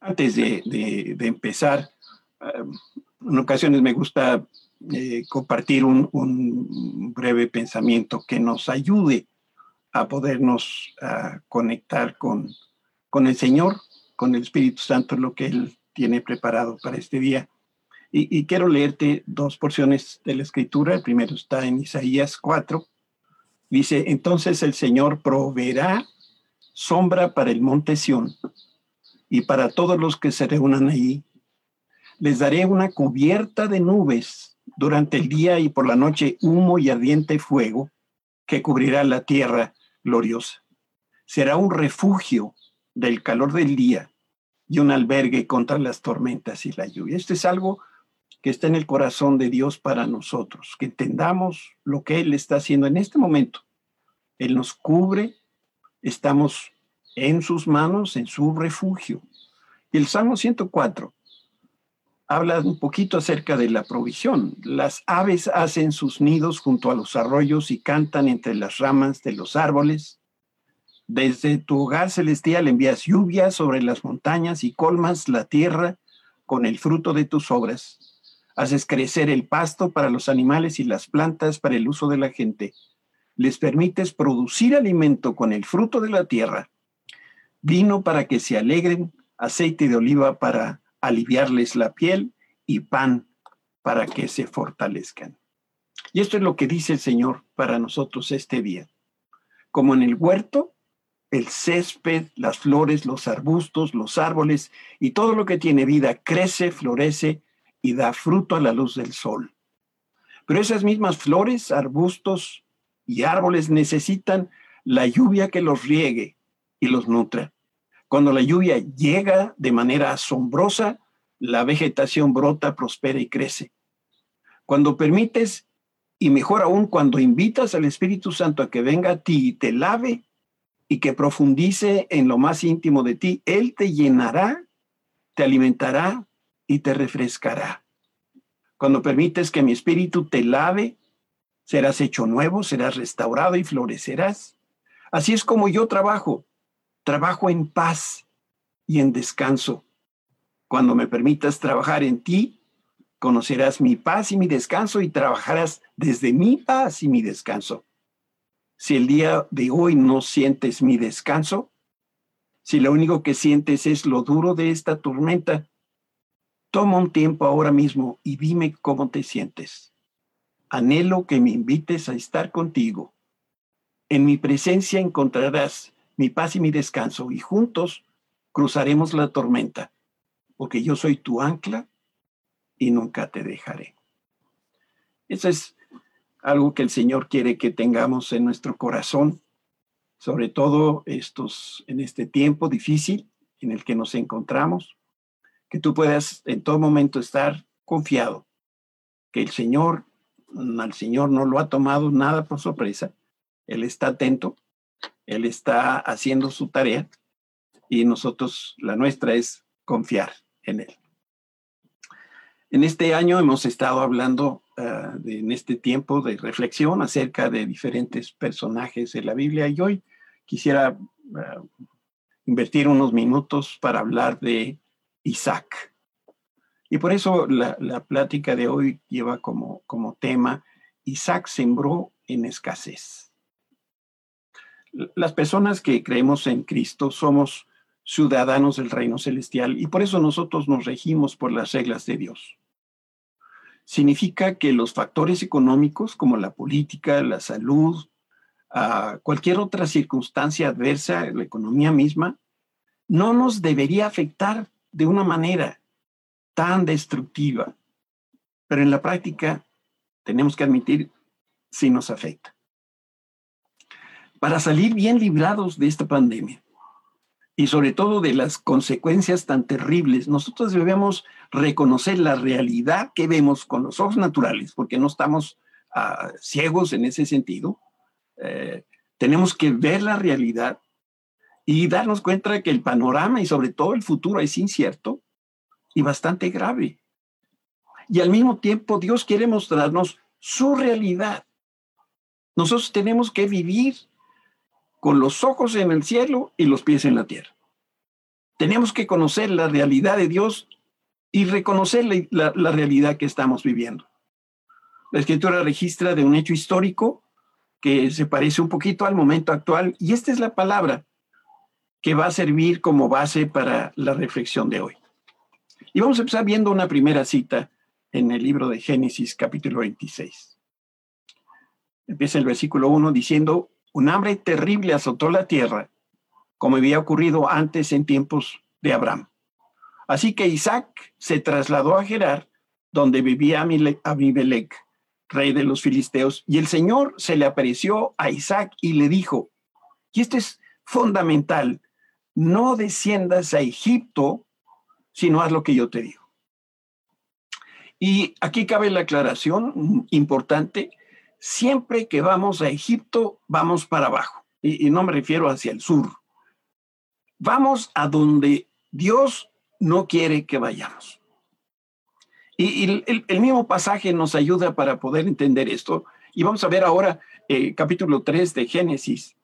Antes de, empezar, eh, en ocasiones me gusta eh, compartir un, breve pensamiento que nos ayude a podernos conectar con, con el Señor, con el Espíritu Santo, lo que Él tiene preparado para este día. Y, y, quiero leerte dos porciones de la escritura. El primero está en Isaías 4. Dice, entonces el Señor proveerá sombra para el monte Sión y para todos los que se reúnan allí. Les daré una cubierta de nubes durante el día y por la noche humo y ardiente fuego que cubrirá la tierra gloriosa. Será un refugio del calor del día y un albergue contra las tormentas y la lluvia. Esto es algo que está en el corazón de Dios para nosotros, que entendamos lo que Él está haciendo en este momento. Él nos cubre, estamos en sus manos, en su refugio. Y el Salmo 104 habla un poquito acerca de la provisión. Las aves hacen sus nidos junto a los arroyos y cantan entre las ramas de los árboles. Desde tu hogar celestial envías lluvia sobre las montañas y colmas la tierra con el fruto de tus obras. Haces crecer el pasto para los animales y las plantas para el uso de la gente. Les permites producir alimento con el fruto de la tierra, vino para que se alegren, aceite de oliva para aliviarles la piel y pan para que se fortalezcan. Y esto es lo que dice el Señor para nosotros este día. Como en el huerto, el césped, las flores, los arbustos, los árboles y todo lo que tiene vida crece, florece y da fruto a la luz del sol. Pero esas mismas flores, arbustos y árboles necesitan la lluvia que los riegue y los nutra. Cuando la lluvia llega de manera asombrosa, la vegetación brota, prospera y crece. Cuando permites, y mejor aún cuando invitas al Espíritu Santo a que venga a ti y te lave y que profundice en lo más íntimo de ti, Él te llenará, te alimentará y te refrescará. Cuando permites que mi Espíritu te lave, serás hecho nuevo, serás restaurado y florecerás. Así es como yo trabajo. Trabajo en paz y en descanso. Cuando me permitas trabajar en ti, conocerás mi paz y mi descanso y trabajarás desde mi paz y mi descanso. Si el día de hoy no sientes mi descanso, si lo único que sientes es lo duro de esta tormenta, toma un tiempo ahora mismo y dime cómo te sientes. Anhelo que me invites a estar contigo. En mi presencia encontrarás mi paz y mi descanso, y juntos cruzaremos la tormenta, porque yo soy tu ancla y nunca te dejaré. Eso es algo que el Señor quiere que tengamos en nuestro corazón, sobre todo estos, en este tiempo difícil en el que nos encontramos, que tú puedas en todo momento estar confiado, que el Señor, al Señor no lo ha tomado nada por sorpresa, Él está atento él está haciendo su tarea y nosotros, la nuestra es confiar en Él. En este año hemos estado hablando ah, en este tiempo de reflexión acerca de diferentes personajes de la Biblia y hoy quisiera ah, invertir unos minutos para hablar de Isaac. Y por eso la, la plática de hoy lleva como, como tema Isaac sembró en escasez. Las personas que creemos en Cristo somos ciudadanos del reino celestial y por eso nosotros nos regimos por las reglas de Dios. Significa que los factores económicos como la política, la salud, cualquier otra circunstancia adversa, la economía misma, no nos debería afectar de una manera tan destructiva. Pero en la práctica tenemos que admitir si nos afecta para salir bien librados de esta pandemia y sobre todo de las consecuencias tan terribles, nosotros debemos reconocer la realidad que vemos con los ojos naturales, porque no estamos ah, ciegos en ese sentido. Eh, tenemos que ver la realidad y darnos cuenta de que el panorama y sobre todo el futuro es incierto y bastante grave. Y al mismo tiempo Dios quiere mostrarnos su realidad. Nosotros tenemos que vivir con los ojos en el cielo y los pies en la tierra. Tenemos que conocer la realidad de Dios y reconocer la, realidad que estamos viviendo. La escritura registra de un hecho histórico que se parece un poquito al momento actual y esta es la palabra que va a servir como base para la reflexión de hoy. Y vamos a empezar viendo una primera cita en el libro de Génesis capítulo 26. Empieza el versículo 1 diciendo, un hambre terrible azotó la tierra, como había ocurrido antes en tiempos de Abraham. Así que Isaac se trasladó a Gerar, donde vivía Abimelech, rey de los filisteos, y el Señor se le apareció a Isaac y le dijo, y esto es fundamental, no desciendas a Egipto, sino haz lo que yo te digo. Y aquí cabe la aclaración importante, siempre que vamos a Egipto, vamos para abajo, y, no me refiero hacia el sur. Vamos a donde Dios no quiere que vayamos. Y, el, mismo pasaje nos ayuda para poder entender esto. Y vamos a ver ahora eh, capítulo 3 de Génesis,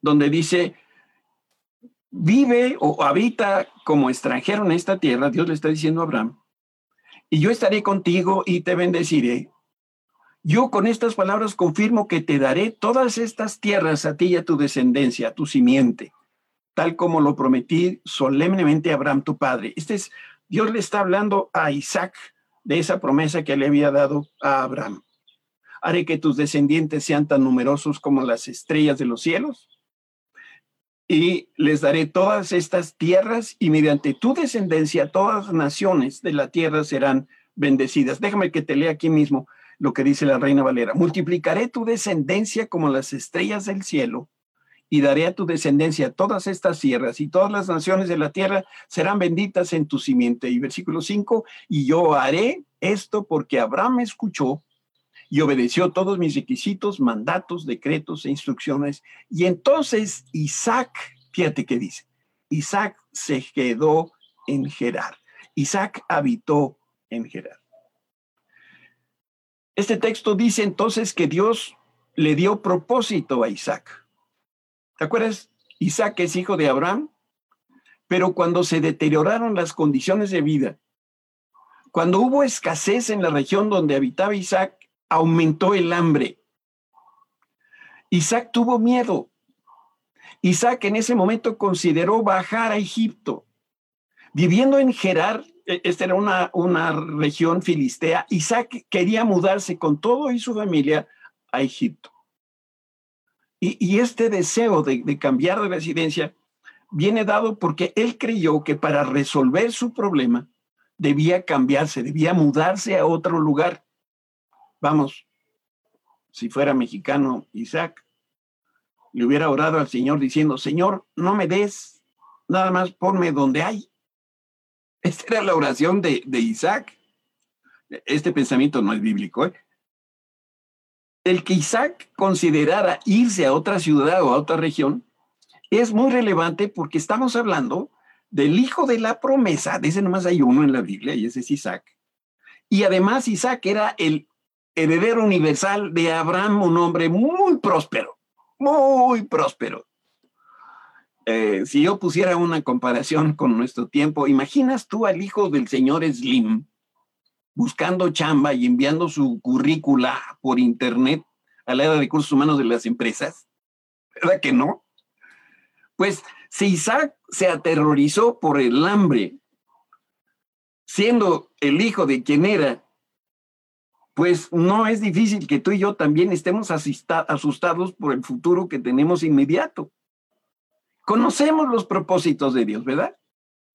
donde dice, vive o habita como extranjero en esta tierra, Dios le está diciendo a Abraham, y yo estaré contigo y te bendeciré. Yo con estas palabras confirmo que te daré todas estas tierras a ti y a tu descendencia, a tu simiente, tal como lo prometí solemnemente a Abraham tu padre. Este es, Dios le está hablando a Isaac de esa promesa que le había dado a Abraham. Haré que tus descendientes sean tan numerosos como las estrellas de los cielos y les daré todas estas tierras y mediante tu descendencia todas las naciones de la tierra serán bendecidas. Déjame que te lea aquí mismo lo que dice la reina Valera. Multiplicaré tu descendencia como las estrellas del cielo y daré a tu descendencia todas estas tierras y todas las naciones de la tierra serán benditas en tu simiente. Y versículo 5, y yo haré esto porque Abraham me escuchó y obedeció todos mis requisitos, mandatos, decretos e instrucciones. Y entonces Isaac, fíjate qué dice, Isaac se quedó en Gerar. Isaac habitó en Gerar. Este texto dice entonces que Dios le dio propósito a Isaac. ¿Te acuerdas? Isaac es hijo de Abraham, pero cuando se deterioraron las condiciones de vida, cuando hubo escasez en la región donde habitaba Isaac, aumentó el hambre. Isaac tuvo miedo. Isaac en ese momento consideró bajar a Egipto. Viviendo en Gerar, esta era una, una región filistea, Isaac quería mudarse con todo y su familia a Egipto. Y, este deseo de, de cambiar de residencia viene dado porque él creyó que para resolver su problema debía cambiarse, debía mudarse a otro lugar. Vamos, si fuera mexicano Isaac, le hubiera orado al Señor diciendo, Señor, no me des, nada más ponme donde hay. Esta era la oración de, Isaac. Este pensamiento no es bíblico. ¿eh? El que Isaac considerara irse a otra ciudad o a otra región es muy relevante porque estamos hablando del hijo de la promesa, de ese nomás hay uno en la Biblia y ese es Isaac. Y además Isaac era el heredero universal de Abraham, un hombre muy próspero, muy próspero. Eh, si yo pusiera una comparación con nuestro tiempo, ¿imaginas tú al hijo del señor Slim buscando chamba y enviando su currícula por internet a la era de recursos humanos de las empresas? ¿Verdad que no? Pues si Isaac se aterrorizó por el hambre, siendo el hijo de quien era pues no es difícil que tú y yo también estemos asustados por el futuro que tenemos inmediato. Conocemos los propósitos de Dios, ¿verdad?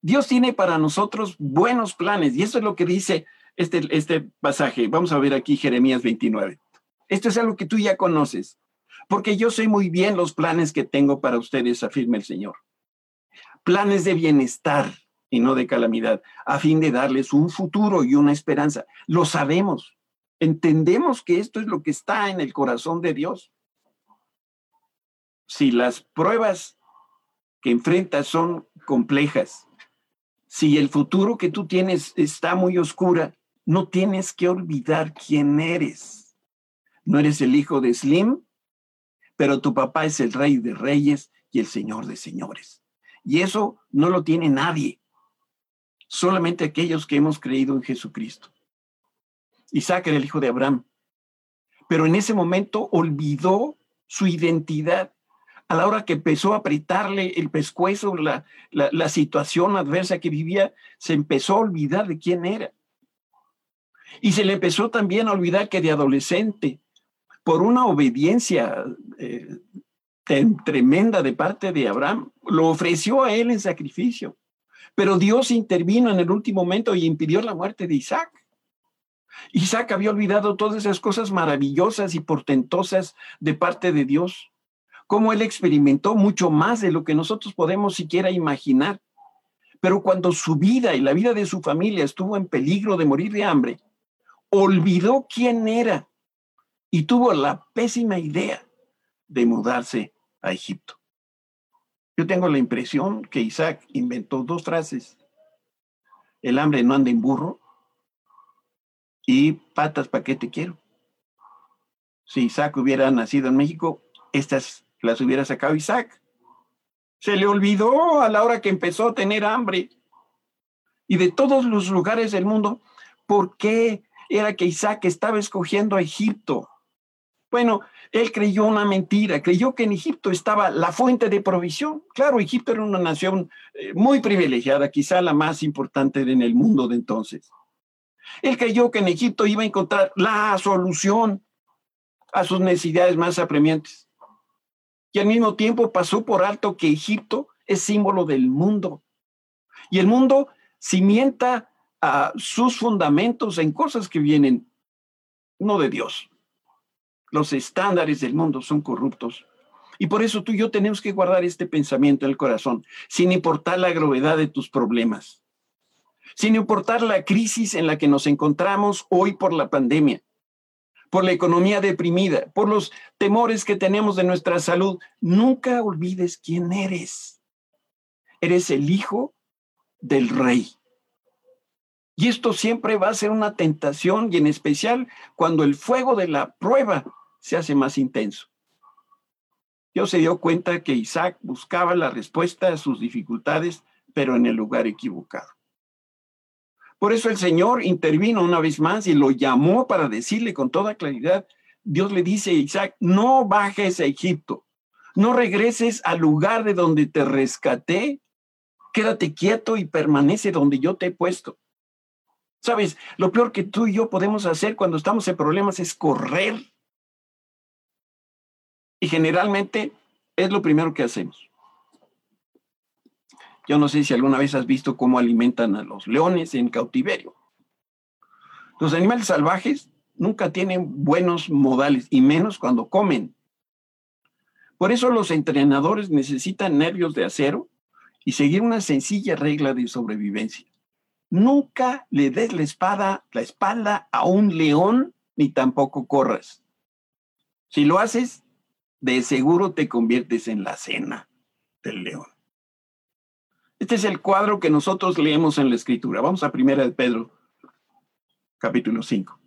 Dios tiene para nosotros buenos planes y eso es lo que dice este, este pasaje. Vamos a ver aquí Jeremías 29. Esto es algo que tú ya conoces, porque yo sé muy bien los planes que tengo para ustedes, afirma el Señor. Planes de bienestar y no de calamidad, a fin de darles un futuro y una esperanza. Lo sabemos, entendemos que esto es lo que está en el corazón de Dios. Si las pruebas que enfrentas son complejas, si el futuro que tú tienes está muy oscura, no tienes que olvidar quién eres. No eres el hijo de Slim, pero tu papá es el rey de reyes y el señor de señores. Y eso no lo tiene nadie, solamente aquellos que hemos creído en Jesucristo. Isaac era el hijo de Abraham, pero en ese momento olvidó su identidad. A la hora que empezó a apretarle el pescuezo, la, la situación adversa que vivía, se empezó a olvidar de quién era. Y se le empezó también a olvidar que de adolescente, por una obediencia eh, tremenda de parte de Abraham, lo ofreció a él en sacrificio. Pero Dios intervino en el último momento y impidió la muerte de Isaac. Isaac había olvidado todas esas cosas maravillosas y portentosas de parte de Dios, como él experimentó mucho más de lo que nosotros podemos siquiera imaginar. Pero cuando su vida y la vida de su familia estuvo en peligro de morir de hambre, olvidó quién era y tuvo la pésima idea de mudarse a Egipto. Yo tengo la impresión que Isaac inventó dos frases. El hambre no anda en burro y patas, ¿para qué te quiero? Si Isaac hubiera nacido en México, estas las hubiera sacado Isaac. Se le olvidó a la hora que empezó a tener hambre. Y de todos los lugares del mundo, ¿por qué era que Isaac estaba escogiendo a Egipto. Bueno, él creyó una mentira, creyó que en Egipto estaba la fuente de provisión. Claro, Egipto era una nación eh, muy privilegiada, quizá la más importante en el mundo de entonces. Él creyó que en Egipto iba a encontrar la solución a sus necesidades más apremiantes. Y al mismo tiempo pasó por alto que Egipto es símbolo del mundo. Y el mundo cimienta sus fundamentos en cosas que vienen no de Dios. Los estándares del mundo son corruptos. Y por eso tú y yo tenemos que guardar este pensamiento en el corazón, sin importar la gravedad de tus problemas, sin importar la crisis en la que nos encontramos hoy por la pandemia, por la economía deprimida, por los temores que tenemos de nuestra salud. Nunca olvides quién eres. Eres el hijo del rey. Y esto siempre va a ser una tentación y en especial cuando el fuego de la prueba se hace más intenso. Dios se dio cuenta que Isaac buscaba la respuesta a sus dificultades, pero en el lugar equivocado. Por eso el Señor intervino una vez más y lo llamó para decirle con toda claridad, Dios le dice a Isaac, no bajes a Egipto, no regreses al lugar de donde te rescaté, quédate quieto y permanece donde yo te he puesto. Sabes, lo peor que tú y yo podemos hacer cuando estamos en problemas es correr. Y generalmente es lo primero que hacemos. Yo no sé si alguna vez has visto cómo alimentan a los leones en cautiverio. Los animales salvajes nunca tienen buenos modales y menos cuando comen. Por eso los entrenadores necesitan nervios de acero y seguir una sencilla regla de sobrevivencia. Nunca le des la espada, la espalda a un león, ni tampoco corras. Si lo haces, de seguro te conviertes en la cena del león. Este es el cuadro que nosotros leemos en la escritura. Vamos a primera de Pedro, capítulo 5.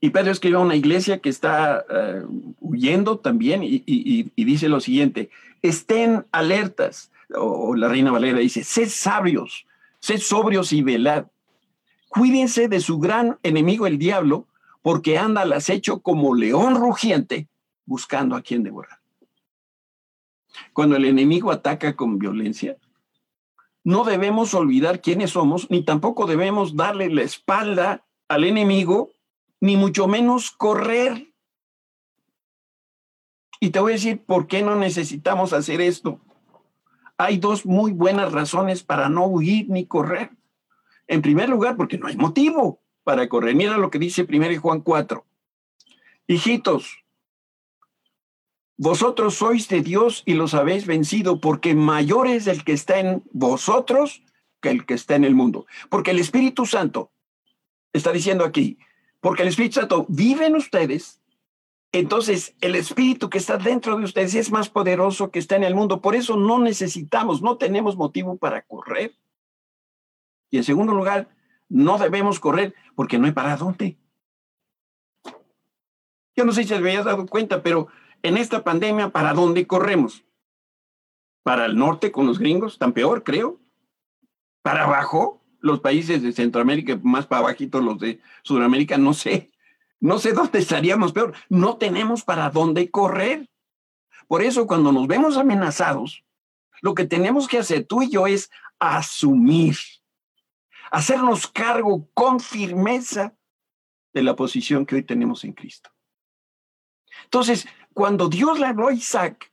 Y Pedro escribe a una iglesia que está eh, huyendo también y dice lo siguiente, estén alertas, o la Reina Valera dice, sed sabios, sed sobrios y velad. Cuídense de su gran enemigo el diablo, porque anda al acecho como león rugiente, buscando a quien devorar. Cuando el enemigo ataca con violencia, no debemos olvidar quiénes somos, ni tampoco debemos darle la espalda al enemigo, ni mucho menos correr. Y te voy a decir por qué no necesitamos hacer esto hay dos muy buenas razones para no huir ni correr. En primer lugar, porque no hay motivo para correr. Mira lo que dice 1 Juan 4. Hijitos, vosotros sois de Dios y los habéis vencido, porque mayor es el que está en vosotros que el que está en el mundo. Porque el Espíritu Santo, está diciendo aquí, porque el Espíritu Santo vive en ustedes entonces el espíritu que está dentro de ustedes es más poderoso que está en el mundo. Por eso no necesitamos, no tenemos motivo para correr. Y en segundo lugar, no debemos correr porque no hay para dónde. Yo no sé si te habías dado cuenta, pero en esta pandemia, ¿para dónde corremos? Para el norte con los gringos, están peor, creo. Para abajo, los países de Centroamérica, más para abajito los de Sudamérica, no sé. No sé dónde estaríamos peor. No tenemos para dónde correr. Por eso, cuando nos vemos amenazados, lo que tenemos que hacer tú y yo es asumir, hacernos cargo con firmeza de la posición que hoy tenemos en Cristo. Entonces, cuando Dios le habló a Isaac,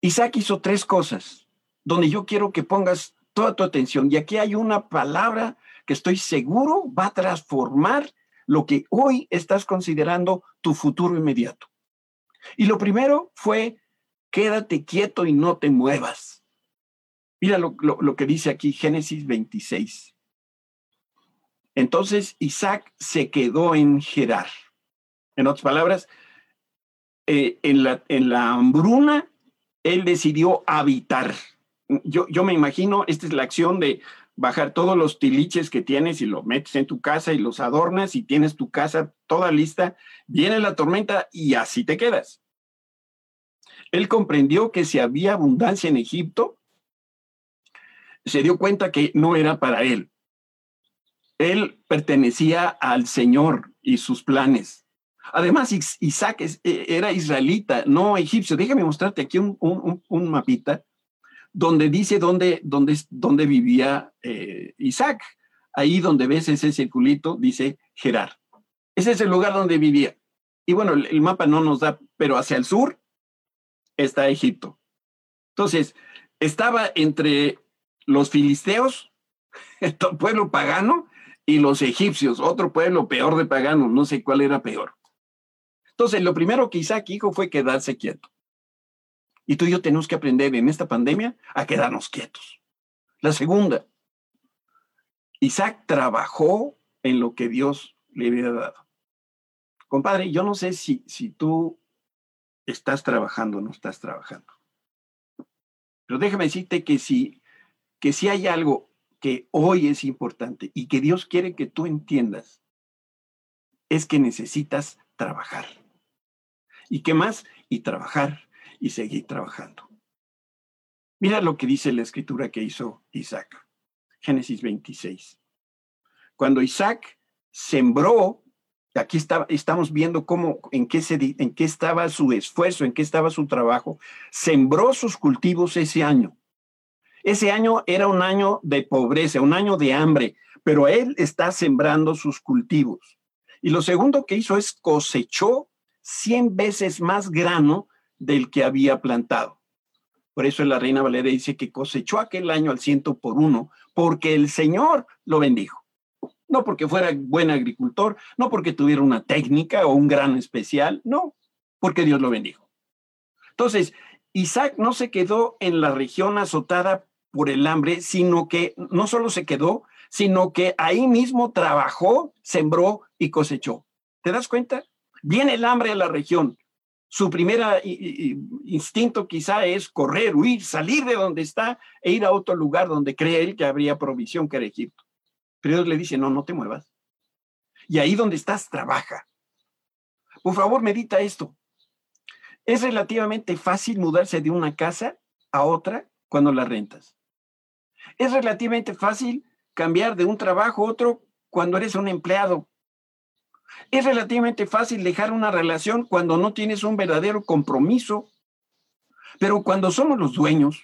Isaac hizo tres cosas donde yo quiero que pongas toda tu atención. Y aquí hay una palabra que estoy seguro va a transformar lo que hoy estás considerando tu futuro inmediato. Y lo primero fue, quédate quieto y no te muevas. Mira lo, que dice aquí Génesis 26. Entonces Isaac se quedó en Gerar. En otras palabras, eh, en, la, hambruna, él decidió habitar. Yo, yo me imagino, esta es la acción de bajar todos los tiliches que tienes y lo metes en tu casa y los adornas y tienes tu casa toda lista, viene la tormenta y así te quedas. Él comprendió que si había abundancia en Egipto, se dio cuenta que no era para él. Él pertenecía al Señor y sus planes. Además, Isaac e, era israelita, no egipcio. Déjame mostrarte aquí un, mapita donde dice dónde, dónde, dónde vivía eh, Isaac. Ahí donde ves ese circulito, dice Gerar. Ese es el lugar donde vivía. Y bueno, el, mapa no nos da, pero hacia el sur está Egipto. Entonces, estaba entre los filisteos, el pueblo pagano, y los egipcios, otro pueblo peor de pagano, no sé cuál era peor. Entonces, lo primero que Isaac dijo fue quedarse quieto. Y tú y yo tenemos que aprender en esta pandemia a quedarnos quietos. La segunda, Isaac trabajó en lo que Dios le había dado. Compadre, yo no sé si, si tú estás trabajando o no estás trabajando. Pero déjame decirte que si, que si hay algo que hoy es importante y que Dios quiere que tú entiendas, es que necesitas trabajar. ¿Y qué más? Y trabajar y seguir trabajando. Mira lo que dice la escritura que hizo Isaac. Génesis 26. Cuando Isaac sembró, aquí está, estamos viendo cómo, en qué, se, en qué estaba su esfuerzo, en qué estaba su trabajo, sembró sus cultivos ese año. Ese año era un año de pobreza, un año de hambre, pero él está sembrando sus cultivos. Y lo segundo que hizo es cosechó 100 veces más grano del que había plantado. Por eso la reina Valera dice que cosechó aquel año al ciento por uno, porque el Señor lo bendijo. No porque fuera buen agricultor, no porque tuviera una técnica o un gran especial, no, porque Dios lo bendijo. Entonces, Isaac no se quedó en la región azotada por el hambre, sino que no solo se quedó, sino que ahí mismo trabajó, sembró y cosechó. ¿Te das cuenta? Viene el hambre a la región, su primer instinto quizá es correr, huir, salir de donde está e ir a otro lugar donde cree él que habría provisión, que era Egipto. Pero Dios le dice, no, no te muevas. Y ahí donde estás, trabaja. Por favor, medita esto. Es relativamente fácil mudarse de una casa a otra cuando la rentas. Es relativamente fácil cambiar de un trabajo a otro cuando eres un empleado es relativamente fácil dejar una relación cuando no tienes un verdadero compromiso, pero cuando somos los dueños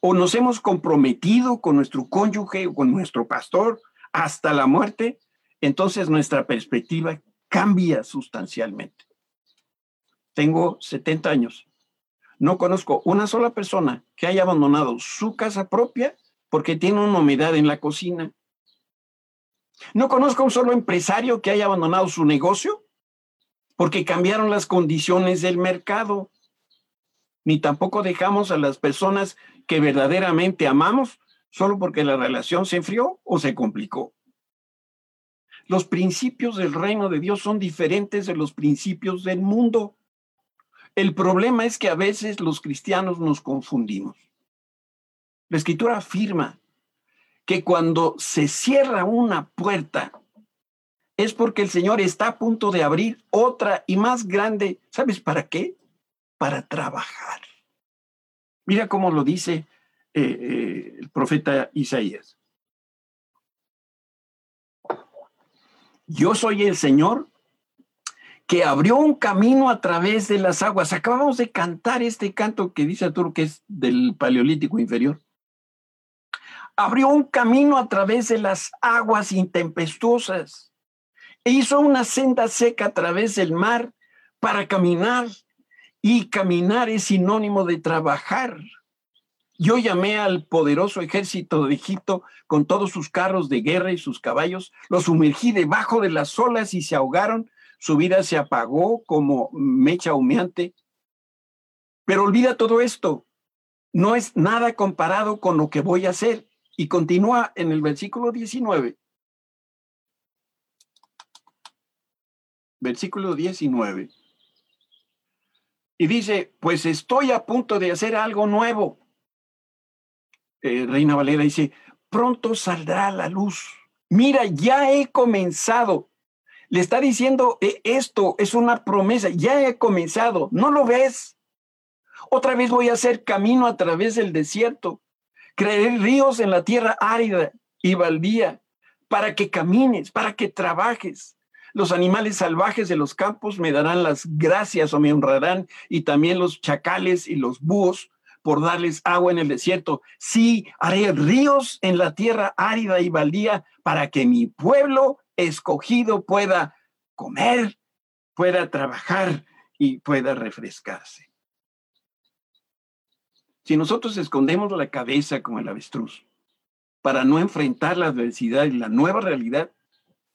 o nos hemos comprometido con nuestro cónyuge o con nuestro pastor hasta la muerte, entonces nuestra perspectiva cambia sustancialmente. Tengo 70 años. No conozco una sola persona que haya abandonado su casa propia porque tiene una humedad en la cocina no conozco a un solo empresario que haya abandonado su negocio porque cambiaron las condiciones del mercado. Ni tampoco dejamos a las personas que verdaderamente amamos solo porque la relación se enfrió o se complicó. Los principios del reino de Dios son diferentes de los principios del mundo. El problema es que a veces los cristianos nos confundimos. La escritura afirma que cuando se cierra una puerta es porque el Señor está a punto de abrir otra y más grande. ¿Sabes para qué? Para trabajar. Mira cómo lo dice eh, eh, el profeta Isaías. Yo soy el Señor que abrió un camino a través de las aguas. Acabamos de cantar este canto que dice Arturo que es del Paleolítico inferior. Abrió un camino a través de las aguas intempestuosas e hizo una senda seca a través del mar para caminar. Y caminar es sinónimo de trabajar. Yo llamé al poderoso ejército de Egipto con todos sus carros de guerra y sus caballos, los sumergí debajo de las olas y se ahogaron su vida se apagó como mecha humeante. Pero olvida todo esto. No es nada comparado con lo que voy a hacer. Y continúa en el versículo 19. Versículo 19. Y dice, pues estoy a punto de hacer algo nuevo. Eh, Reina Valera dice, pronto saldrá la luz. Mira, ya he comenzado le está diciendo, e, esto es una promesa, ya he comenzado, ¿no lo ves? Otra vez voy a hacer camino a través del desierto, creer ríos en la tierra árida y baldía, para que camines, para que trabajes. Los animales salvajes de los campos me darán las gracias o me honrarán, y también los chacales y los búhos por darles agua en el desierto. Sí, haré ríos en la tierra árida y baldía para que mi pueblo escogido pueda comer, pueda trabajar y pueda refrescarse. Si nosotros escondemos la cabeza como el avestruz para no enfrentar la adversidad y la nueva realidad,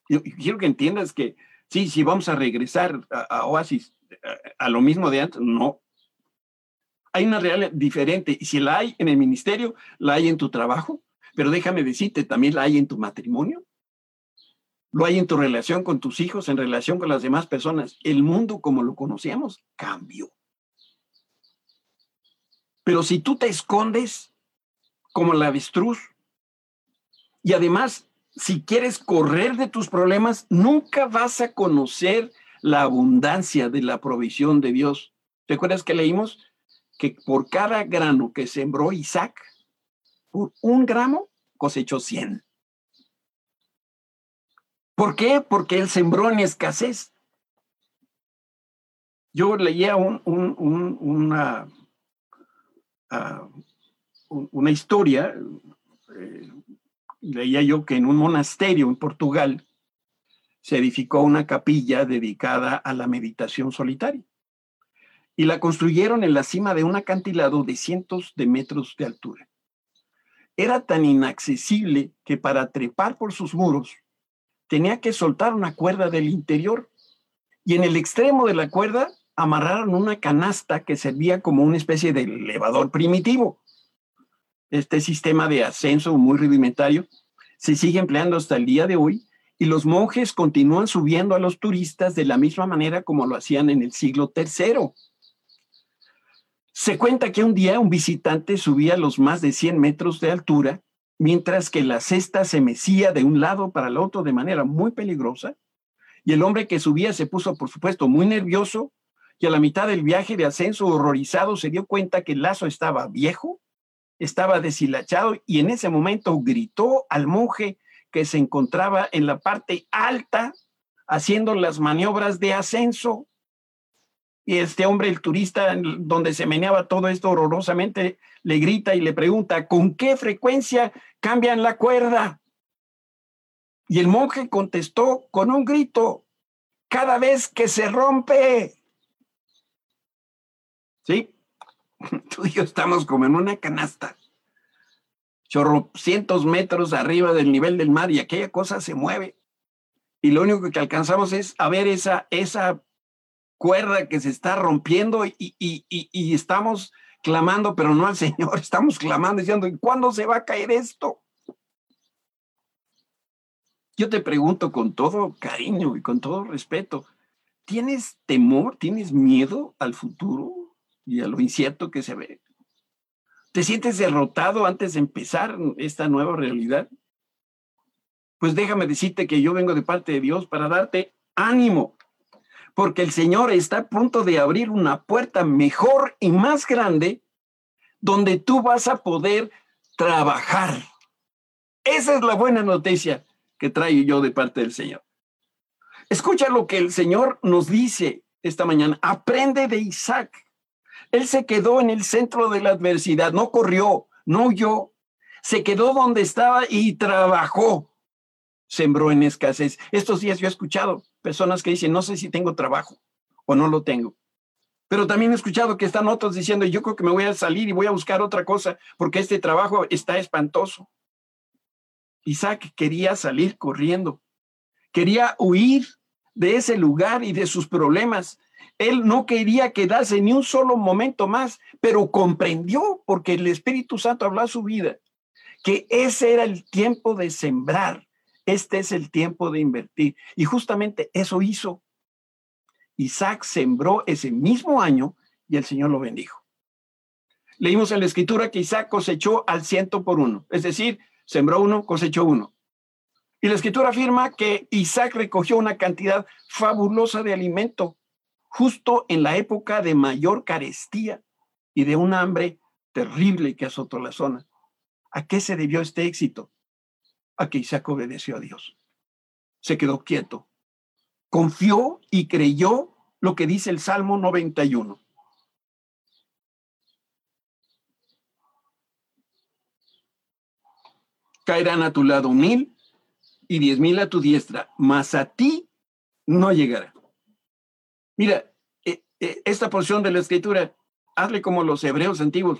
yo quiero que entiendas que sí, si vamos a regresar a, Oasis, a, a, lo mismo de antes, no. Hay una realidad diferente y si la hay en el ministerio, la hay en tu trabajo, pero déjame decirte, también la hay en tu matrimonio, lo hay en tu relación con tus hijos, en relación con las demás personas. El mundo como lo conocíamos cambió. Pero si tú te escondes como la avestruz y además si quieres correr de tus problemas, nunca vas a conocer la abundancia de la provisión de Dios. ¿Te acuerdas que leímos que por cada grano que sembró Isaac, por un gramo cosechó cien? ¿Por qué? Porque él sembró en escasez. Yo leía una, ah, una historia, eh, leía yo que en un monasterio en Portugal se edificó una capilla dedicada a la meditación solitaria y la construyeron en la cima de un acantilado de cientos de metros de altura. Era tan inaccesible que para trepar por sus muros tenía que soltar una cuerda del interior y en el extremo de la cuerda amarraron una canasta que servía como una especie de elevador primitivo. Este sistema de ascenso muy rudimentario se sigue empleando hasta el día de hoy y los monjes continúan subiendo a los turistas de la misma manera como lo hacían en el siglo III. Se cuenta que un día un visitante subía los más de 100 metros de altura mientras que la cesta se mecía de un lado para el otro de manera muy peligrosa, y el hombre que subía se puso, por supuesto, muy nervioso, y a la mitad del viaje de ascenso, horrorizado, se dio cuenta que el lazo estaba viejo, estaba deshilachado, y en ese momento gritó al monje que se encontraba en la parte alta haciendo las maniobras de ascenso. Y este hombre, el turista, donde se meneaba todo esto horrorosamente, le grita y le pregunta, ¿con qué frecuencia cambian la cuerda? Y el monje contestó con un grito, cada vez que se rompe. ¿Sí? Tú y yo estamos como en una canasta, cientos metros arriba del nivel del mar y aquella cosa se mueve. Y lo único que alcanzamos es a ver esa, esa cuerda que se está rompiendo y, y, estamos clamando, pero no al Señor, estamos clamando diciendo, ¿y cuándo se va a caer esto? Yo te pregunto con todo cariño y con todo respeto, ¿tienes temor, tienes miedo al futuro y a lo incierto que se ve? ¿Te sientes derrotado antes de empezar esta nueva realidad? Pues déjame decirte que yo vengo de parte de Dios para darte ánimo, porque el Señor está a punto de abrir una puerta mejor y más grande donde tú vas a poder trabajar. Esa es la buena noticia que traigo yo de parte del Señor. Escucha lo que el Señor nos dice esta mañana. Aprende de Isaac. Él se quedó en el centro de la adversidad, no corrió, no huyó, se quedó donde estaba y trabajó. Sembró en escasez. Estos días yo he escuchado personas que dicen, no sé si tengo trabajo o no lo tengo. Pero también he escuchado que están otros diciendo, yo creo que me voy a salir y voy a buscar otra cosa porque este trabajo está espantoso. Isaac quería salir corriendo, quería huir de ese lugar y de sus problemas. Él no quería quedarse ni un solo momento más, pero comprendió, porque el Espíritu Santo habló a su vida, que ese era el tiempo de sembrar, este es el tiempo de invertir. Y justamente eso hizo. Isaac sembró ese mismo año y el Señor lo bendijo. Leímos en la escritura que Isaac cosechó al ciento por uno, es decir, sembró uno, cosechó uno. Y la escritura afirma que Isaac recogió una cantidad fabulosa de alimento justo en la época de mayor carestía y de un hambre terrible que azotó la zona. ¿A qué se debió este éxito? A que Isaac obedeció a Dios. Se quedó quieto. Confió y creyó lo que dice el Salmo 91. Caerán a tu lado mil y diez mil a tu diestra, mas a ti no llegará. Mira, eh, eh, esta porción de la escritura, hazle como los hebreos antiguos,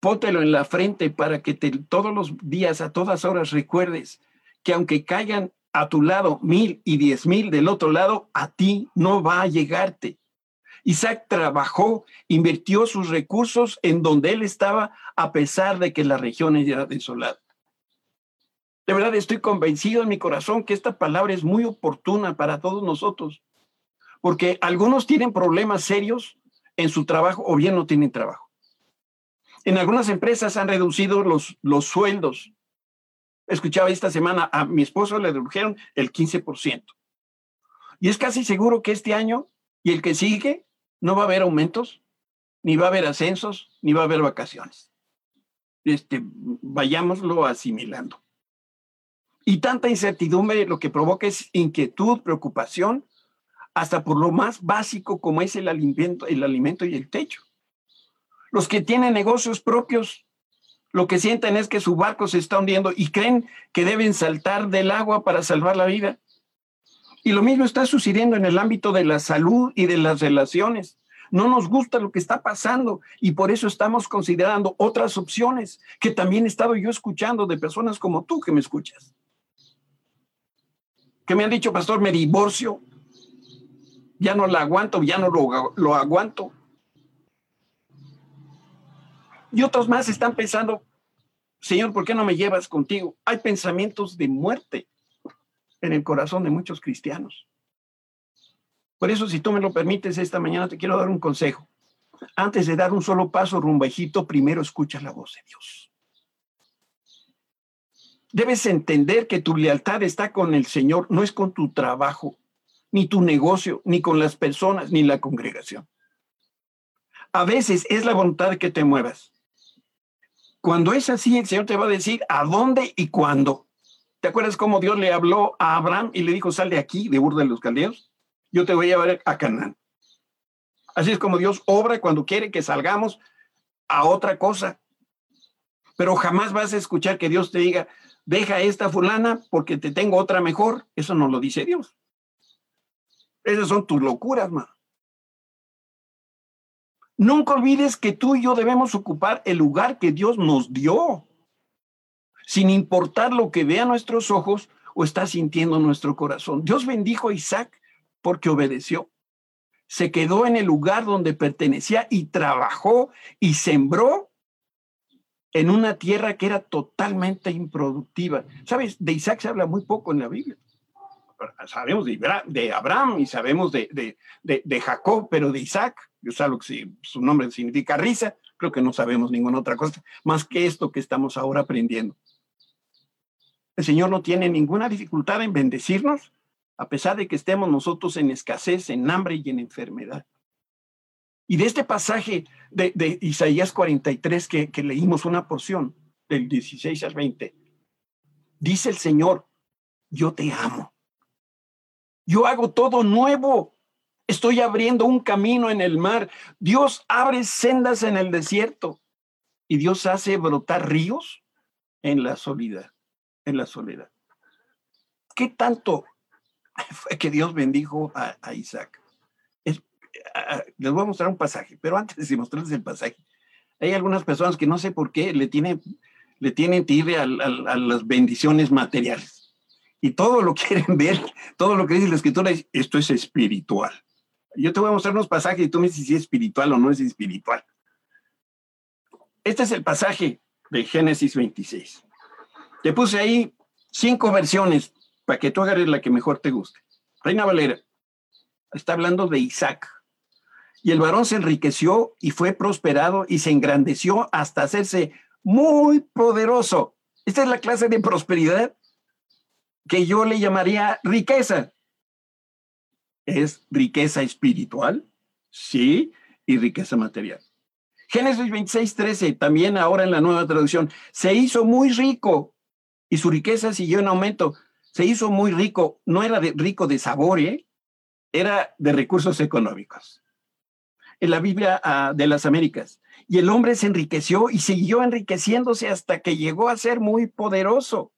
pótelo en la frente para que te, todos los días, a todas horas, recuerdes que aunque caigan a tu lado mil y diez mil del otro lado, a ti no va a llegarte. Isaac trabajó, invirtió sus recursos en donde él estaba, a pesar de que la región era desolada. De verdad estoy convencido en mi corazón que esta palabra es muy oportuna para todos nosotros, porque algunos tienen problemas serios en su trabajo o bien no tienen trabajo. En algunas empresas han reducido los, los sueldos. Escuchaba esta semana a mi esposo le redujeron el 15%. Y es casi seguro que este año y el que sigue no va a haber aumentos, ni va a haber ascensos, ni va a haber vacaciones. Este, vayámoslo asimilando. Y tanta incertidumbre lo que provoca es inquietud, preocupación, hasta por lo más básico como es el alimento, el alimento y el techo. Los que tienen negocios propios, lo que sienten es que su barco se está hundiendo y creen que deben saltar del agua para salvar la vida. Y lo mismo está sucediendo en el ámbito de la salud y de las relaciones. No nos gusta lo que está pasando y por eso estamos considerando otras opciones que también he estado yo escuchando de personas como tú que me escuchas que me han dicho, pastor, me divorcio, ya no la aguanto, ya no lo, lo aguanto. Y otros más están pensando, Señor, ¿por qué no me llevas contigo? Hay pensamientos de muerte en el corazón de muchos cristianos. Por eso, si tú me lo permites, esta mañana te quiero dar un consejo. Antes de dar un solo paso rumbo a Egipto, primero escucha la voz de Dios. Debes entender que tu lealtad está con el Señor, no es con tu trabajo, ni tu negocio, ni con las personas, ni la congregación. A veces es la voluntad que te muevas. Cuando es así, el Señor te va a decir a dónde y cuándo. ¿Te acuerdas cómo Dios le habló a Abraham y le dijo, sal de aquí, de Ur de los Caldeos? Yo te voy a llevar a Canaán. Así es como Dios obra cuando quiere que salgamos a otra cosa. Pero jamás vas a escuchar que Dios te diga, deja esta fulana porque te tengo otra mejor. Eso no lo dice Dios. Esas son tus locuras, ma. Nunca olvides que tú y yo debemos ocupar el lugar que Dios nos dio, sin importar lo que vea nuestros ojos o está sintiendo nuestro corazón. Dios bendijo a Isaac porque obedeció. Se quedó en el lugar donde pertenecía y trabajó y sembró en una tierra que era totalmente improductiva. ¿Sabes? De Isaac se habla muy poco en la Biblia. Sabemos de, Abraham y sabemos de, de, Jacob, pero de Isaac, yo sé que su nombre significa risa, creo que no sabemos ninguna otra cosa más que esto que estamos ahora aprendiendo. El Señor no tiene ninguna dificultad en bendecirnos, a pesar de que estemos nosotros en escasez, en hambre y en enfermedad. Y de este pasaje de, Isaías 43 que, que leímos una porción, del 16 al 20, dice el Señor, yo te amo. Yo hago todo nuevo. Estoy abriendo un camino en el mar. Dios abre sendas en el desierto. Y Dios hace brotar ríos en la soledad, en la soledad. ¿Qué tanto fue que Dios bendijo a Isaac? les voy a mostrar un pasaje, pero antes de mostrarles el pasaje, hay algunas personas que no sé por qué le tienen, le tienen tirre a, las bendiciones materiales. Y todo lo quieren ver, todo lo que dice la escritura, es, esto es espiritual. Yo te voy a mostrar unos pasajes y tú me dices si es espiritual o no es espiritual. Este es el pasaje de Génesis 26. Te puse ahí cinco versiones para que tú agarres la que mejor te guste. Reina Valera está hablando de Isaac. Y el varón se enriqueció y fue prosperado y se engrandeció hasta hacerse muy poderoso. Esta es la clase de prosperidad que yo le llamaría riqueza. Es riqueza espiritual, sí, y riqueza material. Génesis 26, 13, también ahora en la nueva traducción, se hizo muy rico y su riqueza siguió en aumento. Se hizo muy rico, no era de, rico de sabor, ¿eh? era de recursos económicos en la Biblia ah, de las Américas. Y el hombre se enriqueció y siguió enriqueciéndose hasta que llegó a ser muy poderoso.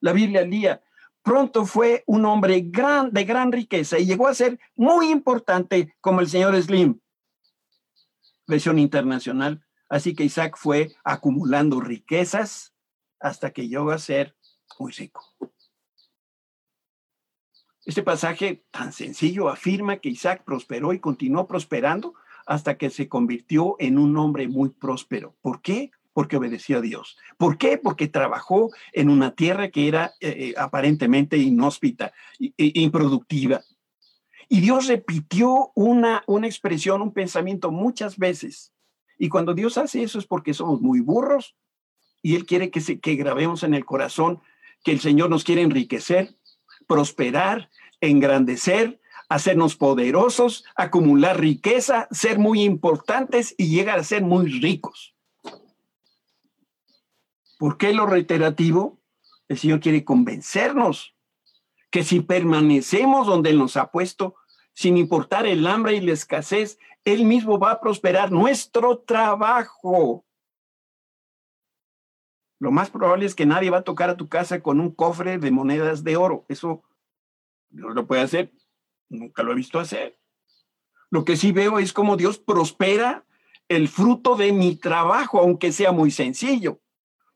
La Biblia día pronto fue un hombre de gran riqueza y llegó a ser muy importante como el señor Slim, versión internacional. Así que Isaac fue acumulando riquezas hasta que llegó a ser muy rico. Este pasaje tan sencillo afirma que Isaac prosperó y continuó prosperando hasta que se convirtió en un hombre muy próspero. ¿Por qué? Porque obedeció a Dios. ¿Por qué? Porque trabajó en una tierra que era eh, eh, aparentemente inhóspita, e improductiva. Y Dios repitió una, una expresión, un pensamiento muchas veces. Y cuando Dios hace eso es porque somos muy burros y Él quiere que, se, que grabemos en el corazón que el Señor nos quiere enriquecer, prosperar, engrandecer, hacernos poderosos, acumular riqueza, ser muy importantes y llegar a ser muy ricos. ¿Por qué lo reiterativo? El Señor quiere convencernos que si permanecemos donde Él nos ha puesto, sin importar el hambre y la escasez, Él mismo va a prosperar nuestro trabajo. Lo más probable es que nadie va a tocar a tu casa con un cofre de monedas de oro. Eso no lo puede hacer. Nunca lo he visto hacer. Lo que sí veo es cómo Dios prospera el fruto de mi trabajo, aunque sea muy sencillo.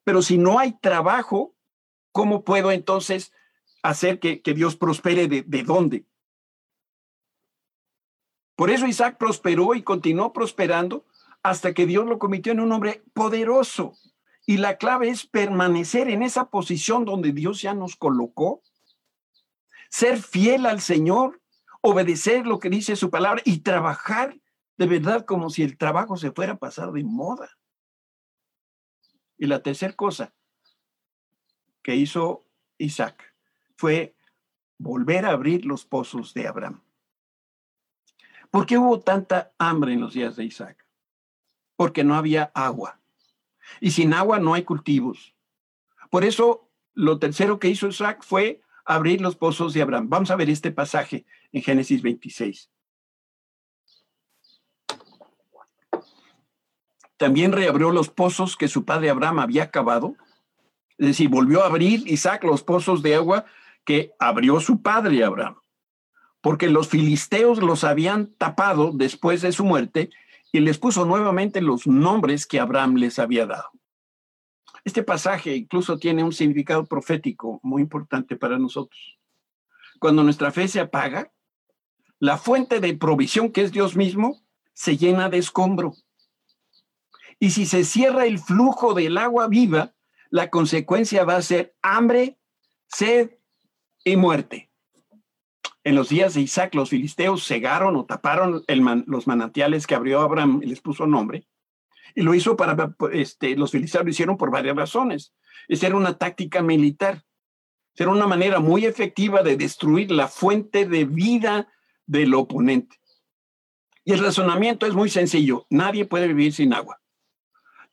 Pero si no hay trabajo, ¿cómo puedo entonces hacer que, Dios prospere de, de dónde? Por eso Isaac prosperó y continuó prosperando hasta que Dios lo convirtió en un hombre poderoso. Y la clave es permanecer en esa posición donde Dios ya nos colocó, ser fiel al Señor obedecer lo que dice su palabra y trabajar de verdad como si el trabajo se fuera a pasar de moda. Y la tercera cosa que hizo Isaac fue volver a abrir los pozos de Abraham. ¿Por qué hubo tanta hambre en los días de Isaac? Porque no había agua. Y sin agua no hay cultivos. Por eso, lo tercero que hizo Isaac fue abrir los pozos de Abraham. Vamos a ver este pasaje en Génesis 26. También reabrió los pozos que su padre Abraham había cavado. Es decir, volvió a abrir Isaac los pozos de agua que abrió su padre Abraham. Porque los filisteos los habían tapado después de su muerte y les puso nuevamente los nombres que Abraham les había dado. Este pasaje incluso tiene un significado profético muy importante para nosotros. Cuando nuestra fe se apaga, la fuente de provisión que es Dios mismo se llena de escombro. Y si se cierra el flujo del agua viva, la consecuencia va a ser hambre, sed y muerte. En los días de Isaac, los filisteos cegaron o taparon los manantiales que abrió Abraham y les puso nombre, y lo hizo para, este, los filisteos lo hicieron por varias razones. Esa era una táctica militar. Era una manera muy efectiva de destruir la fuente de vida del oponente. Y el razonamiento es muy sencillo. Nadie puede vivir sin agua.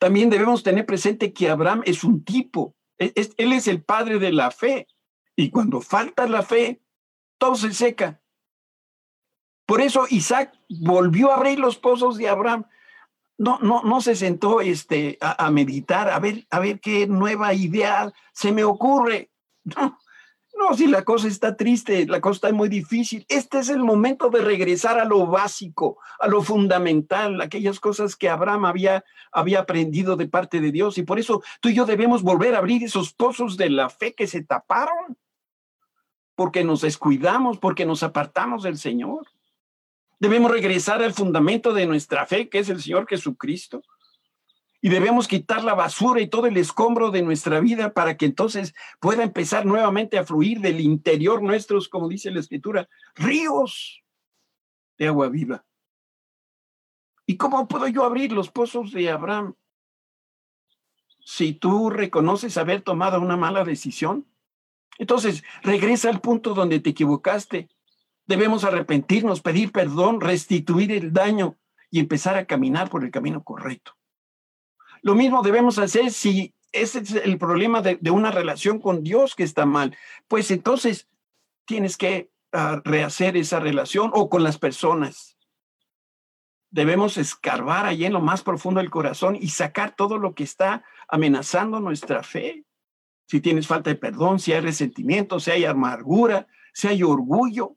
También debemos tener presente que Abraham es un tipo. E, él es el padre de la fe. Y cuando falta la fe, todo se seca. Por eso Isaac volvió a abrir los pozos de Abraham. No, no, no se sentó este, a, meditar, a ver, a ver qué nueva idea se me ocurre. no, si la cosa está triste, la cosa está muy difícil, este es el momento de regresar a lo básico, a lo fundamental, aquellas cosas que Abraham había, había aprendido de parte de Dios. Y por eso tú y yo debemos volver a abrir esos pozos de la fe que se taparon, porque nos descuidamos, porque nos apartamos del Señor. Debemos regresar al fundamento de nuestra fe, que es el Señor Jesucristo y debemos quitar la basura y todo el escombro de nuestra vida para que entonces pueda empezar nuevamente a fluir del interior nuestros, como dice la escritura, ríos de agua viva. ¿Y cómo puedo yo abrir los pozos de Abraham? Si tú reconoces haber tomado una mala decisión, entonces regresa al punto donde te equivocaste. Debemos arrepentirnos, pedir perdón, restituir el daño y empezar a caminar por el camino correcto. Lo mismo debemos hacer si ese es el problema de, una relación con Dios que está mal. Pues entonces tienes que ah, rehacer esa relación o con las personas. Debemos escarbar allí en lo más profundo del corazón y sacar todo lo que está amenazando nuestra fe. Si tienes falta de perdón, si hay resentimiento, si hay amargura, si hay orgullo,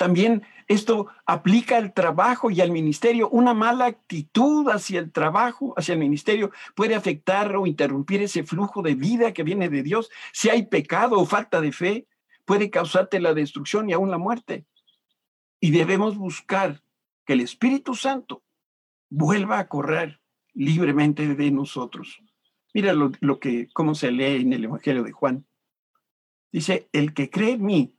también esto aplica al trabajo y al ministerio. Una mala actitud hacia el trabajo, hacia el ministerio, puede afectar o interrumpir ese flujo de vida que viene de Dios. Si hay pecado o falta de fe, puede causarte la destrucción y aún la muerte. Y debemos buscar que el Espíritu Santo vuelva a correr libremente de nosotros. Mira lo, que, cómo se lee en el Evangelio de Juan. Dice, el que cree en mí,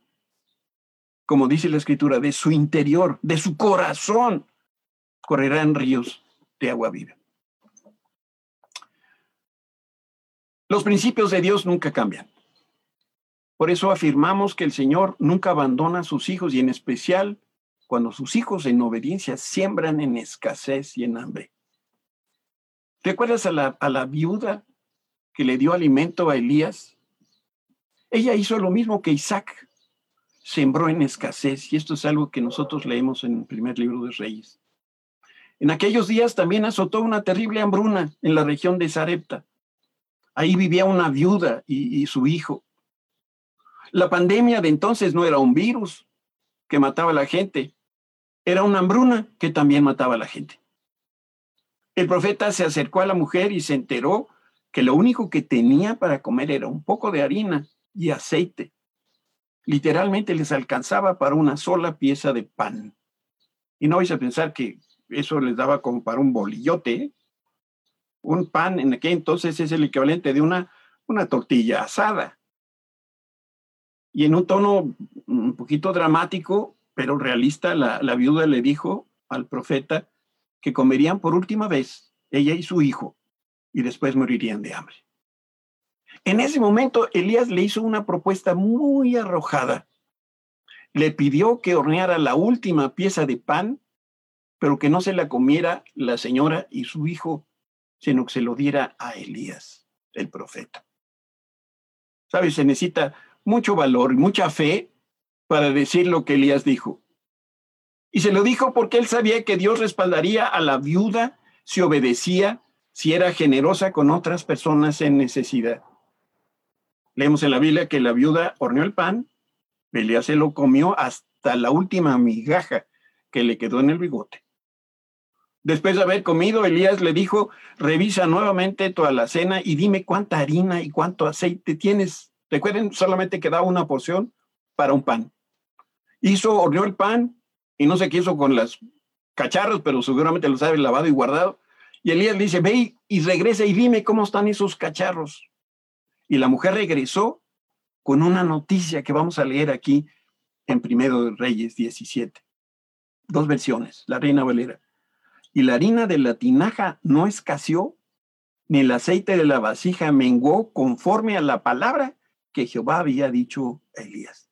como dice la escritura, de su interior, de su corazón, correrán ríos de agua viva. Los principios de Dios nunca cambian. Por eso afirmamos que el Señor nunca abandona a sus hijos y en especial cuando sus hijos en obediencia siembran en escasez y en hambre. ¿Recuerdas a la, a la viuda que le dio alimento a Elías? Ella hizo lo mismo que Isaac sembró en escasez, y esto es algo que nosotros leemos en el primer libro de Reyes. En aquellos días también azotó una terrible hambruna en la región de Sarepta. Ahí vivía una viuda y, y su hijo. La pandemia de entonces no era un virus que mataba a la gente, era una hambruna que también mataba a la gente. El profeta se acercó a la mujer y se enteró que lo único que tenía para comer era un poco de harina y aceite literalmente les alcanzaba para una sola pieza de pan. Y no vais a pensar que eso les daba como para un bolillote. Un pan en aquel entonces es el equivalente de una, una tortilla asada. Y en un tono un poquito dramático, pero realista, la, la viuda le dijo al profeta que comerían por última vez ella y su hijo y después morirían de hambre. En ese momento, Elías le hizo una propuesta muy arrojada. Le pidió que horneara la última pieza de pan, pero que no se la comiera la señora y su hijo, sino que se lo diera a Elías, el profeta. ¿Sabes? Se necesita mucho valor y mucha fe para decir lo que Elías dijo. Y se lo dijo porque él sabía que Dios respaldaría a la viuda si obedecía, si era generosa con otras personas en necesidad. Leemos en la Biblia que la viuda horneó el pan, Elías se lo comió hasta la última migaja que le quedó en el bigote. Después de haber comido, Elías le dijo, revisa nuevamente tu alacena y dime cuánta harina y cuánto aceite tienes. Recuerden, solamente quedaba una porción para un pan. Hizo, horneó el pan y no sé qué hizo con las cacharros, pero seguramente los había lavado y guardado. Y Elías le dice, ve y regresa y dime cómo están esos cacharros. Y la mujer regresó con una noticia que vamos a leer aquí en Primero de Reyes 17. Dos versiones, la Reina Valera. Y la harina de la tinaja no escaseó, ni el aceite de la vasija menguó conforme a la palabra que Jehová había dicho a Elías.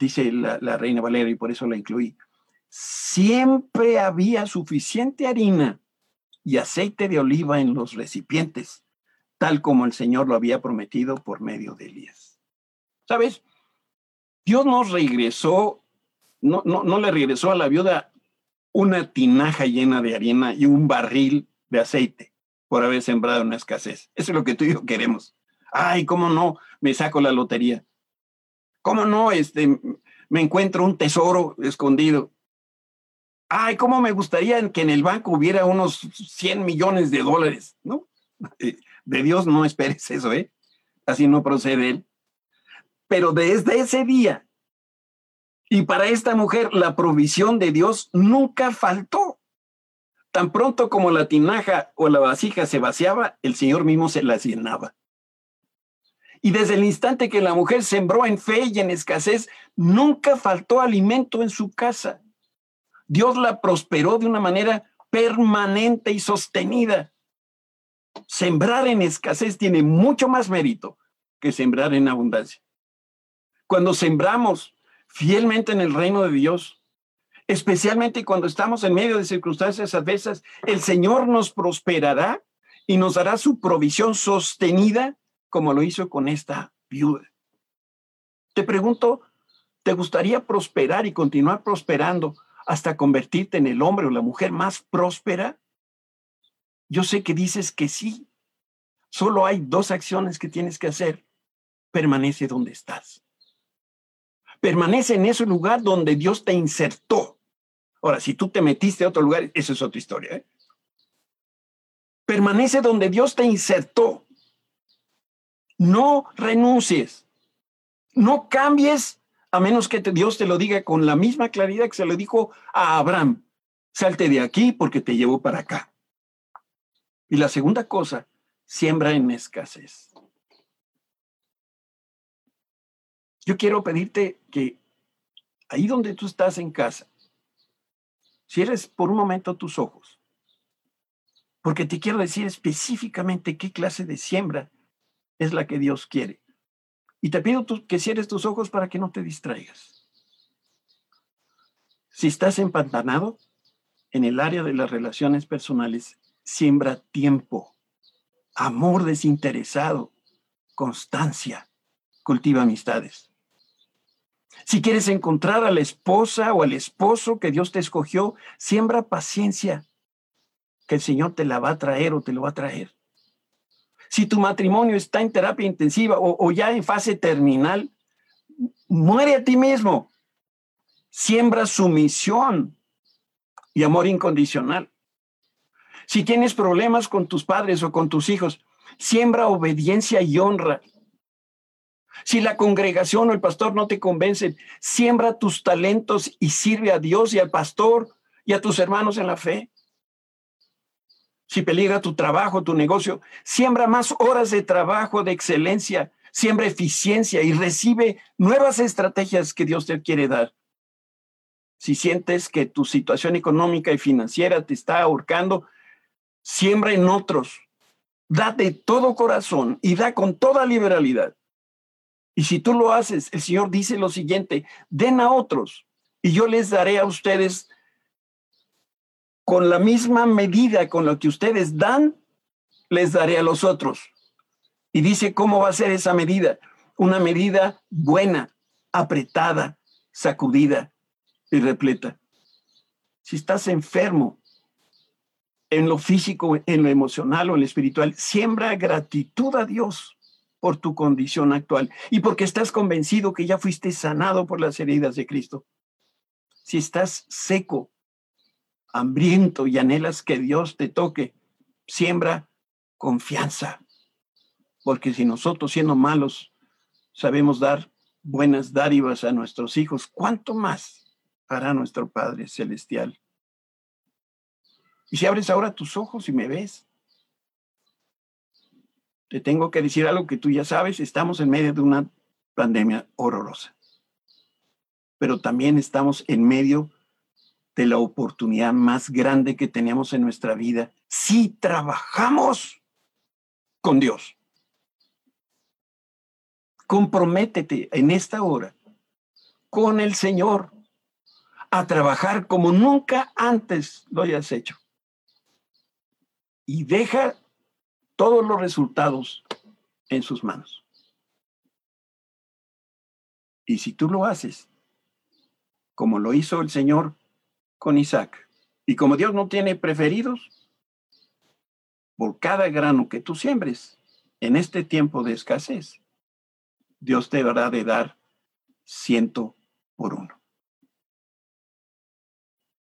Dice la, la Reina Valera y por eso la incluí. siempre había suficiente harina y aceite de oliva en los recipientes, tal como el Señor lo había prometido por medio de Elías. ¿Sabes? Dios nos regresó, no, no, no le regresó a la viuda una tinaja llena de harina y un barril de aceite por haber sembrado una escasez. Eso es lo que tú y yo queremos. Ay, ¿cómo no? Me saco la lotería. ¿Cómo no? Este, me encuentro un tesoro escondido. Ay, ¿cómo me gustaría que en el banco hubiera unos 100 millones de dólares? ¿No? De Dios no esperes eso, ¿eh? Así no procede él. Pero desde ese día, y para esta mujer, la provisión de Dios nunca faltó. Tan pronto como la tinaja o la vasija se vaciaba, el Señor mismo se las llenaba. Y desde el instante que la mujer sembró en fe y en escasez, nunca faltó alimento en su casa. Dios la prosperó de una manera permanente y sostenida. Sembrar en escasez tiene mucho más mérito que sembrar en abundancia. Cuando sembramos fielmente en el reino de Dios, especialmente cuando estamos en medio de circunstancias adversas, el Señor nos prosperará y nos dará su provisión sostenida como lo hizo con esta viuda. Te pregunto, ¿te gustaría prosperar y continuar prosperando hasta convertirte en el hombre o la mujer más próspera? Yo sé que dices que sí. Solo hay dos acciones que tienes que hacer. Permanece donde estás. Permanece en ese lugar donde Dios te insertó. Ahora, si tú te metiste a otro lugar, eso es otra historia. ¿eh? Permanece donde Dios te insertó. No renuncies. No cambies a menos que Dios te lo diga con la misma claridad que se lo dijo a Abraham. Salte de aquí porque te llevo para acá. Y la segunda cosa, siembra en escasez. Yo quiero pedirte que ahí donde tú estás en casa, cierres por un momento tus ojos, porque te quiero decir específicamente qué clase de siembra es la que Dios quiere. Y te pido que cierres tus ojos para que no te distraigas. Si estás empantanado en el área de las relaciones personales, siembra tiempo, amor desinteresado, constancia, cultiva amistades. Si quieres encontrar a la esposa o al esposo que Dios te escogió, siembra paciencia, que el Señor te la va a traer o te lo va a traer si tu matrimonio está en terapia intensiva o, ya en fase terminal, muere a ti mismo. Siembra sumisión y amor incondicional. Si tienes problemas con tus padres o con tus hijos, siembra obediencia y honra. Si la congregación o el pastor no te convencen, siembra tus talentos y sirve a Dios y al pastor y a tus hermanos en la fe si peligra tu trabajo, tu negocio, siembra más horas de trabajo de excelencia, siembra eficiencia y recibe nuevas estrategias que Dios te quiere dar. Si sientes que tu situación económica y financiera te está ahorcando, siembra en otros. Da de todo corazón y da con toda liberalidad. Y si tú lo haces, el Señor dice lo siguiente, den a otros y yo les daré a ustedes con la misma medida con lo que ustedes dan, les daré a los otros. Y dice cómo va a ser esa medida. Una medida buena, apretada, sacudida y repleta. Si estás enfermo en lo físico, en lo emocional o en lo espiritual, siembra gratitud a Dios por tu condición actual y porque estás convencido que ya fuiste sanado por las heridas de Cristo. Si estás seco hambriento y anhelas que Dios te toque, siembra confianza. Porque si nosotros siendo malos sabemos dar buenas dádivas a nuestros hijos, ¿cuánto más hará nuestro Padre Celestial? Y si abres ahora tus ojos y me ves, te tengo que decir algo que tú ya sabes, estamos en medio de una pandemia horrorosa, pero también estamos en medio de la oportunidad más grande que tenemos en nuestra vida si trabajamos con Dios. Comprométete en esta hora con el Señor a trabajar como nunca antes lo hayas hecho. Y deja todos los resultados en sus manos. Y si tú lo haces, como lo hizo el Señor con Isaac, y como Dios no tiene preferidos, por cada grano que tú siembres en este tiempo de escasez, Dios te habrá de dar ciento por uno.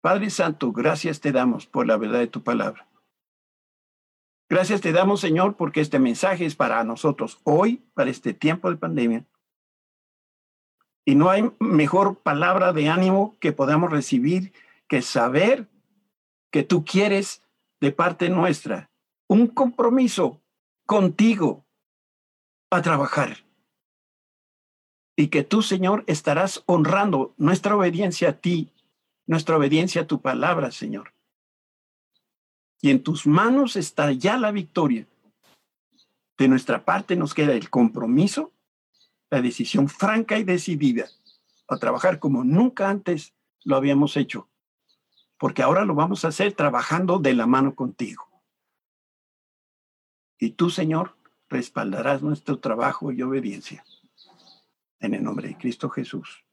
Padre Santo, gracias te damos por la verdad de tu palabra. Gracias te damos, Señor, porque este mensaje es para nosotros hoy, para este tiempo de pandemia. Y no hay mejor palabra de ánimo que podamos recibir que saber que tú quieres de parte nuestra un compromiso contigo a trabajar. Y que tú, Señor, estarás honrando nuestra obediencia a ti, nuestra obediencia a tu palabra, Señor. Y en tus manos está ya la victoria. De nuestra parte nos queda el compromiso, la decisión franca y decidida a trabajar como nunca antes lo habíamos hecho, porque ahora lo vamos a hacer trabajando de la mano contigo. Y tú, Señor, respaldarás nuestro trabajo y obediencia. En el nombre de Cristo Jesús.